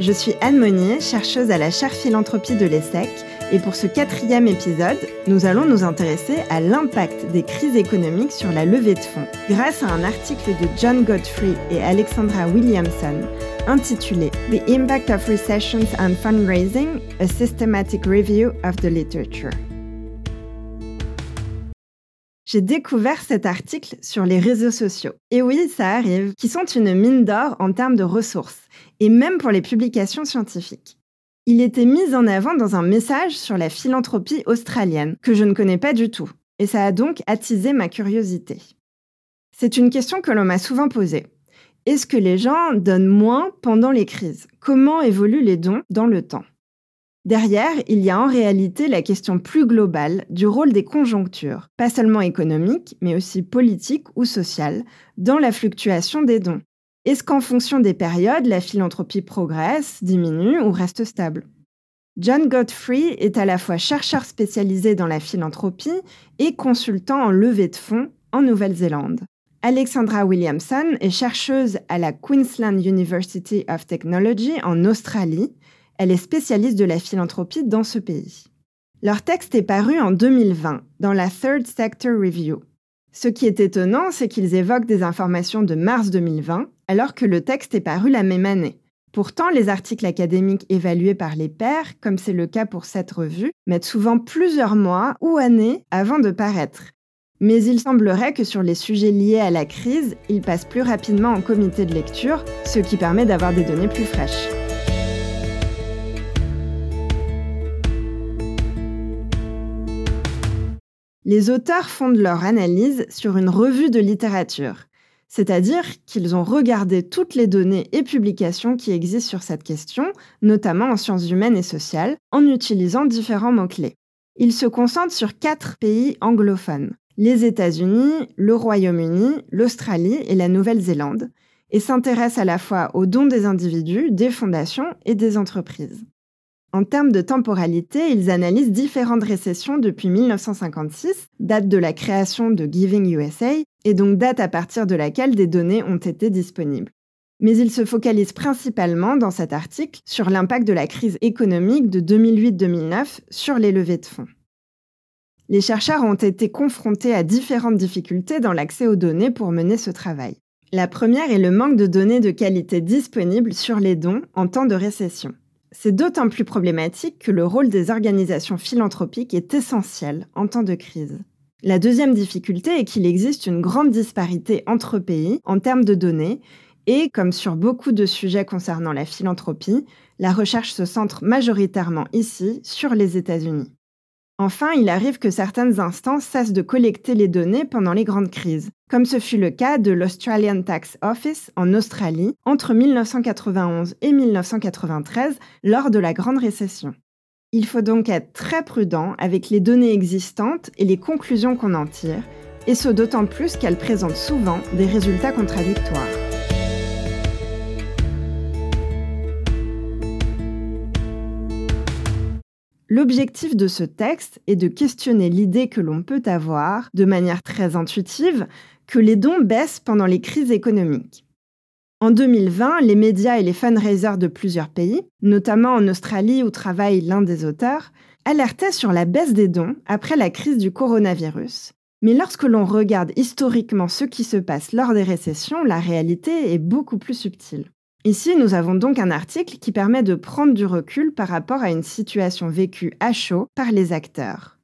Je suis Anne Monnier, chercheuse à la chaire philanthropie de l'ESSEC, et pour ce quatrième épisode, nous allons nous intéresser à l'impact des crises économiques sur la levée de fonds, grâce à un article de John Godfrey et Alexandra Williamson intitulé The Impact of Recessions on Fundraising, a Systematic Review of the Literature. J'ai découvert cet article sur les réseaux sociaux. Et oui, ça arrive, qui sont une mine d'or en termes de ressources et même pour les publications scientifiques. Il était mis en avant dans un message sur la philanthropie australienne, que je ne connais pas du tout, et ça a donc attisé ma curiosité. C'est une question que l'on m'a souvent posée. Est-ce que les gens donnent moins pendant les crises? Comment évoluent les dons dans le temps? Derrière, il y a en réalité la question plus globale du rôle des conjonctures, pas seulement économiques, mais aussi politiques ou sociales, dans la fluctuation des dons, est-ce qu'en fonction des périodes, la philanthropie progresse, diminue ou reste stable? John Godfrey est à la fois chercheur spécialisé dans la philanthropie et consultant en levée de fonds en Nouvelle-Zélande. Alexandra Williamson est chercheuse à la Queensland University of Technology en Australie. Elle est spécialiste de la philanthropie dans ce pays. Leur texte est paru en 2020 dans la Third Sector Review. Ce qui est étonnant, c'est qu'ils évoquent des informations de mars 2020, alors que le texte est paru la même année. Pourtant, les articles académiques évalués par les pairs, comme c'est le cas pour cette revue, mettent souvent plusieurs mois ou années avant de paraître. Mais il semblerait que sur les sujets liés à la crise, ils passent plus rapidement en comité de lecture, ce qui permet d'avoir des données plus fraîches. Les auteurs fondent leur analyse sur une revue de littérature, c'est-à-dire qu'ils ont regardé toutes les données et publications qui existent sur cette question, notamment en sciences humaines et sociales, en utilisant différents mots-clés. Ils se concentrent sur quatre pays anglophones, les États-Unis, le Royaume-Uni, l'Australie et la Nouvelle-Zélande, et s'intéressent à la fois aux dons des individus, des fondations et des entreprises. En termes de temporalité, ils analysent différentes récessions depuis 1956, date de la création de Giving USA, et donc date à partir de laquelle des données ont été disponibles. Mais ils se focalisent principalement dans cet article sur l'impact de la crise économique de 2008-2009 sur les levées de fonds. Les chercheurs ont été confrontés à différentes difficultés dans l'accès aux données pour mener ce travail. La première est le manque de données de qualité disponibles sur les dons en temps de récession. C'est d'autant plus problématique que le rôle des organisations philanthropiques est essentiel en temps de crise. La deuxième difficulté est qu'il existe une grande disparité entre pays en termes de données et, comme sur beaucoup de sujets concernant la philanthropie, la recherche se centre majoritairement ici sur les États-Unis. Enfin, il arrive que certaines instances cessent de collecter les données pendant les grandes crises, comme ce fut le cas de l'Australian Tax Office en Australie entre 1991 et 1993 lors de la Grande Récession. Il faut donc être très prudent avec les données existantes et les conclusions qu'on en tire, et ce d'autant plus qu'elles présentent souvent des résultats contradictoires. L'objectif de ce texte est de questionner l'idée que l'on peut avoir, de manière très intuitive, que les dons baissent pendant les crises économiques. En 2020, les médias et les fundraisers de plusieurs pays, notamment en Australie où travaille l'un des auteurs, alertaient sur la baisse des dons après la crise du coronavirus. Mais lorsque l'on regarde historiquement ce qui se passe lors des récessions, la réalité est beaucoup plus subtile. Ici, nous avons donc un article qui permet de prendre du recul par rapport à une situation vécue à chaud par les acteurs.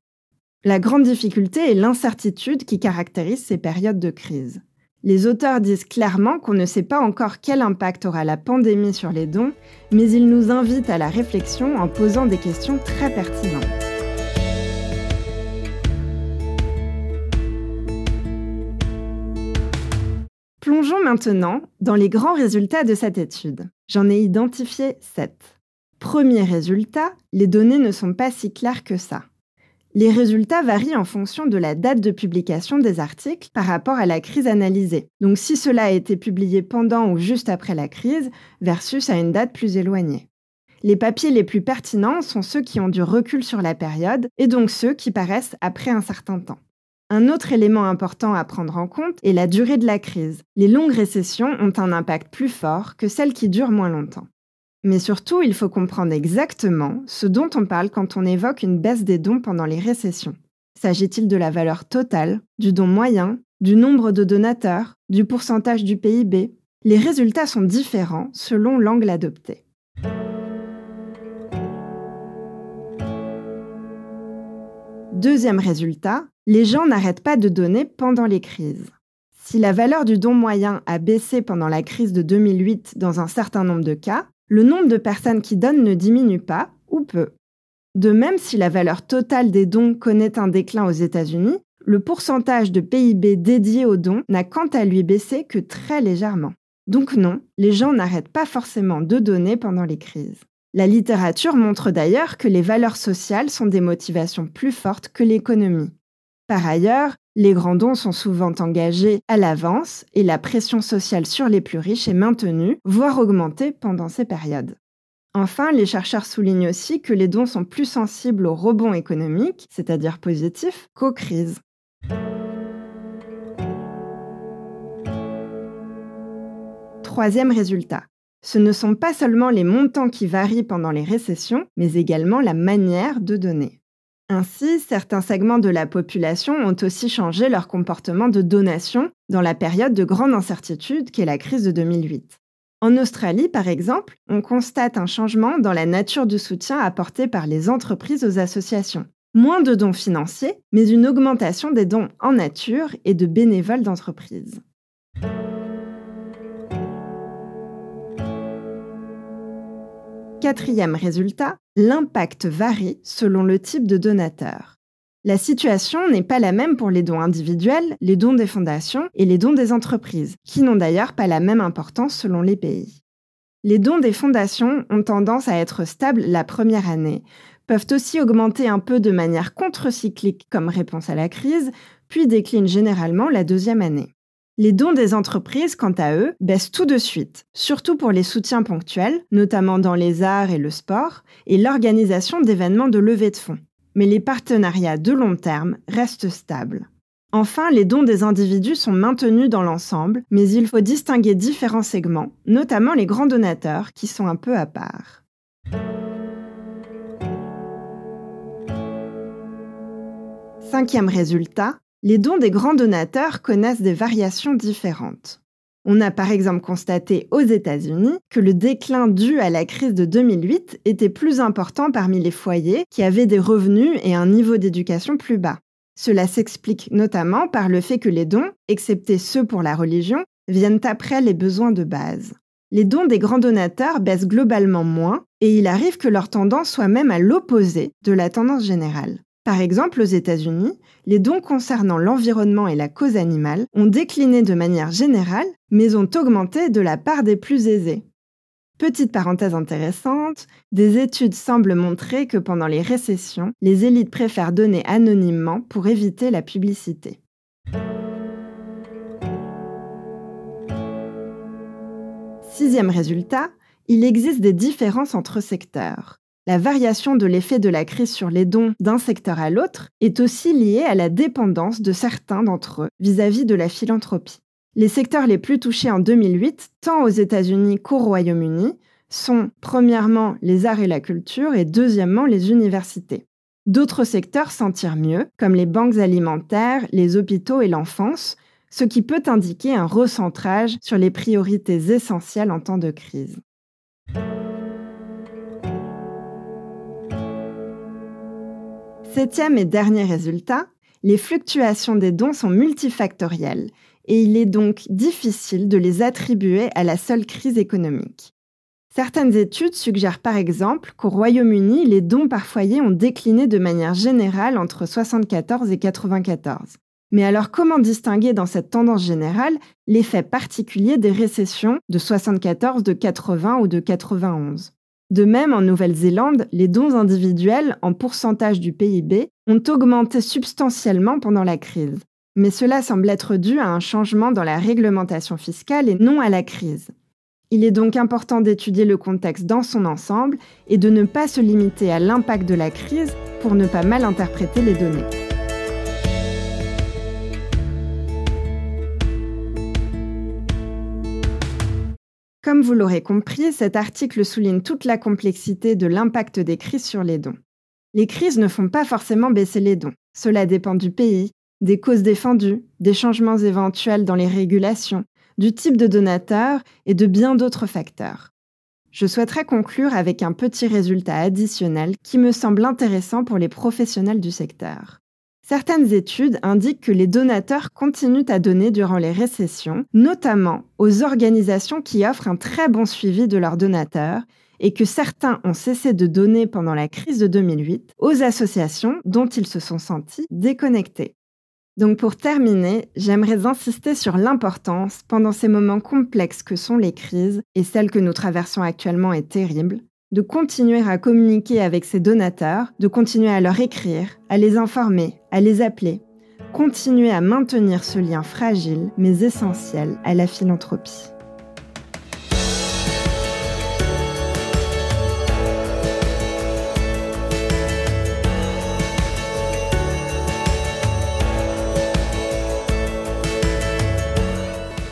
La grande difficulté est l'incertitude qui caractérise ces périodes de crise. Les auteurs disent clairement qu'on ne sait pas encore quel impact aura la pandémie sur les dons, mais ils nous invitent à la réflexion en posant des questions très pertinentes. Plongeons maintenant dans les grands résultats de cette étude. J'en ai identifié sept. Premier résultat, les données ne sont pas si claires que ça. Les résultats varient en fonction de la date de publication des articles par rapport à la crise analysée. Donc si cela a été publié pendant ou juste après la crise, versus à une date plus éloignée. Les papiers les plus pertinents sont ceux qui ont du recul sur la période et donc ceux qui paraissent après un certain temps. Un autre élément important à prendre en compte est la durée de la crise. Les longues récessions ont un impact plus fort que celles qui durent moins longtemps. Mais surtout, il faut comprendre exactement ce dont on parle quand on évoque une baisse des dons pendant les récessions. S'agit-il de la valeur totale, du don moyen, du nombre de donateurs, du pourcentage du PIB Les résultats sont différents selon l'angle adopté. Deuxième résultat, les gens n'arrêtent pas de donner pendant les crises. Si la valeur du don moyen a baissé pendant la crise de 2008 dans un certain nombre de cas, le nombre de personnes qui donnent ne diminue pas ou peu. De même, si la valeur totale des dons connaît un déclin aux États-Unis, le pourcentage de PIB dédié aux dons n'a quant à lui baissé que très légèrement. Donc non, les gens n'arrêtent pas forcément de donner pendant les crises. La littérature montre d'ailleurs que les valeurs sociales sont des motivations plus fortes que l'économie. Par ailleurs, les grands dons sont souvent engagés à l'avance et la pression sociale sur les plus riches est maintenue, voire augmentée pendant ces périodes. Enfin, les chercheurs soulignent aussi que les dons sont plus sensibles au rebond économique, c'est-à-dire positif, qu'aux crises. Troisième résultat. Ce ne sont pas seulement les montants qui varient pendant les récessions, mais également la manière de donner. Ainsi, certains segments de la population ont aussi changé leur comportement de donation dans la période de grande incertitude qu'est la crise de 2008. En Australie, par exemple, on constate un changement dans la nature du soutien apporté par les entreprises aux associations. Moins de dons financiers, mais une augmentation des dons en nature et de bénévoles d'entreprise. Quatrième résultat, l'impact varie selon le type de donateur. La situation n'est pas la même pour les dons individuels, les dons des fondations et les dons des entreprises, qui n'ont d'ailleurs pas la même importance selon les pays. Les dons des fondations ont tendance à être stables la première année, peuvent aussi augmenter un peu de manière contre-cyclique comme réponse à la crise, puis déclinent généralement la deuxième année. Les dons des entreprises, quant à eux, baissent tout de suite, surtout pour les soutiens ponctuels, notamment dans les arts et le sport, et l'organisation d'événements de levée de fonds. Mais les partenariats de long terme restent stables. Enfin, les dons des individus sont maintenus dans l'ensemble, mais il faut distinguer différents segments, notamment les grands donateurs, qui sont un peu à part. Cinquième résultat, les dons des grands donateurs connaissent des variations différentes. On a par exemple constaté aux États-Unis que le déclin dû à la crise de 2008 était plus important parmi les foyers qui avaient des revenus et un niveau d'éducation plus bas. Cela s'explique notamment par le fait que les dons, excepté ceux pour la religion, viennent après les besoins de base. Les dons des grands donateurs baissent globalement moins et il arrive que leur tendance soit même à l'opposé de la tendance générale. Par exemple, aux États-Unis, les dons concernant l'environnement et la cause animale ont décliné de manière générale, mais ont augmenté de la part des plus aisés. Petite parenthèse intéressante, des études semblent montrer que pendant les récessions, les élites préfèrent donner anonymement pour éviter la publicité. Sixième résultat, il existe des différences entre secteurs. La variation de l'effet de la crise sur les dons d'un secteur à l'autre est aussi liée à la dépendance de certains d'entre eux vis-à-vis de la philanthropie. Les secteurs les plus touchés en 2008, tant aux États-Unis qu'au Royaume-Uni, sont premièrement les arts et la culture et deuxièmement les universités. D'autres secteurs s'en tirent mieux, comme les banques alimentaires, les hôpitaux et l'enfance, ce qui peut indiquer un recentrage sur les priorités essentielles en temps de crise. Septième et dernier résultat, les fluctuations des dons sont multifactorielles et il est donc difficile de les attribuer à la seule crise économique. Certaines études suggèrent par exemple qu'au Royaume-Uni, les dons par foyer ont décliné de manière générale entre 74 et 94. Mais alors comment distinguer dans cette tendance générale l'effet particulier des récessions de 74, de 80 ou de 91 De même, en Nouvelle-Zélande, les dons individuels en pourcentage du PIB ont augmenté substantiellement pendant la crise. Mais cela semble être dû à un changement dans la réglementation fiscale et non à la crise. Il est donc important d'étudier le contexte dans son ensemble et de ne pas se limiter à l'impact de la crise pour ne pas mal interpréter les données. Comme vous l'aurez compris, cet article souligne toute la complexité de l'impact des crises sur les dons. Les crises ne font pas forcément baisser les dons. Cela dépend du pays, des causes défendues, des changements éventuels dans les régulations, du type de donateur et de bien d'autres facteurs. Je souhaiterais conclure avec un petit résultat additionnel qui me semble intéressant pour les professionnels du secteur. Certaines études indiquent que les donateurs continuent à donner durant les récessions, notamment aux organisations qui offrent un très bon suivi de leurs donateurs, et que certains ont cessé de donner pendant la crise de 2008 aux associations dont ils se sont sentis déconnectés. Donc pour terminer, j'aimerais insister sur l'importance, pendant ces moments complexes que sont les crises, et celle que nous traversons actuellement est terrible, de continuer à communiquer avec ces donateurs, de continuer à leur écrire, à les informer, à les appeler, continuer à maintenir ce lien fragile mais essentiel à la philanthropie.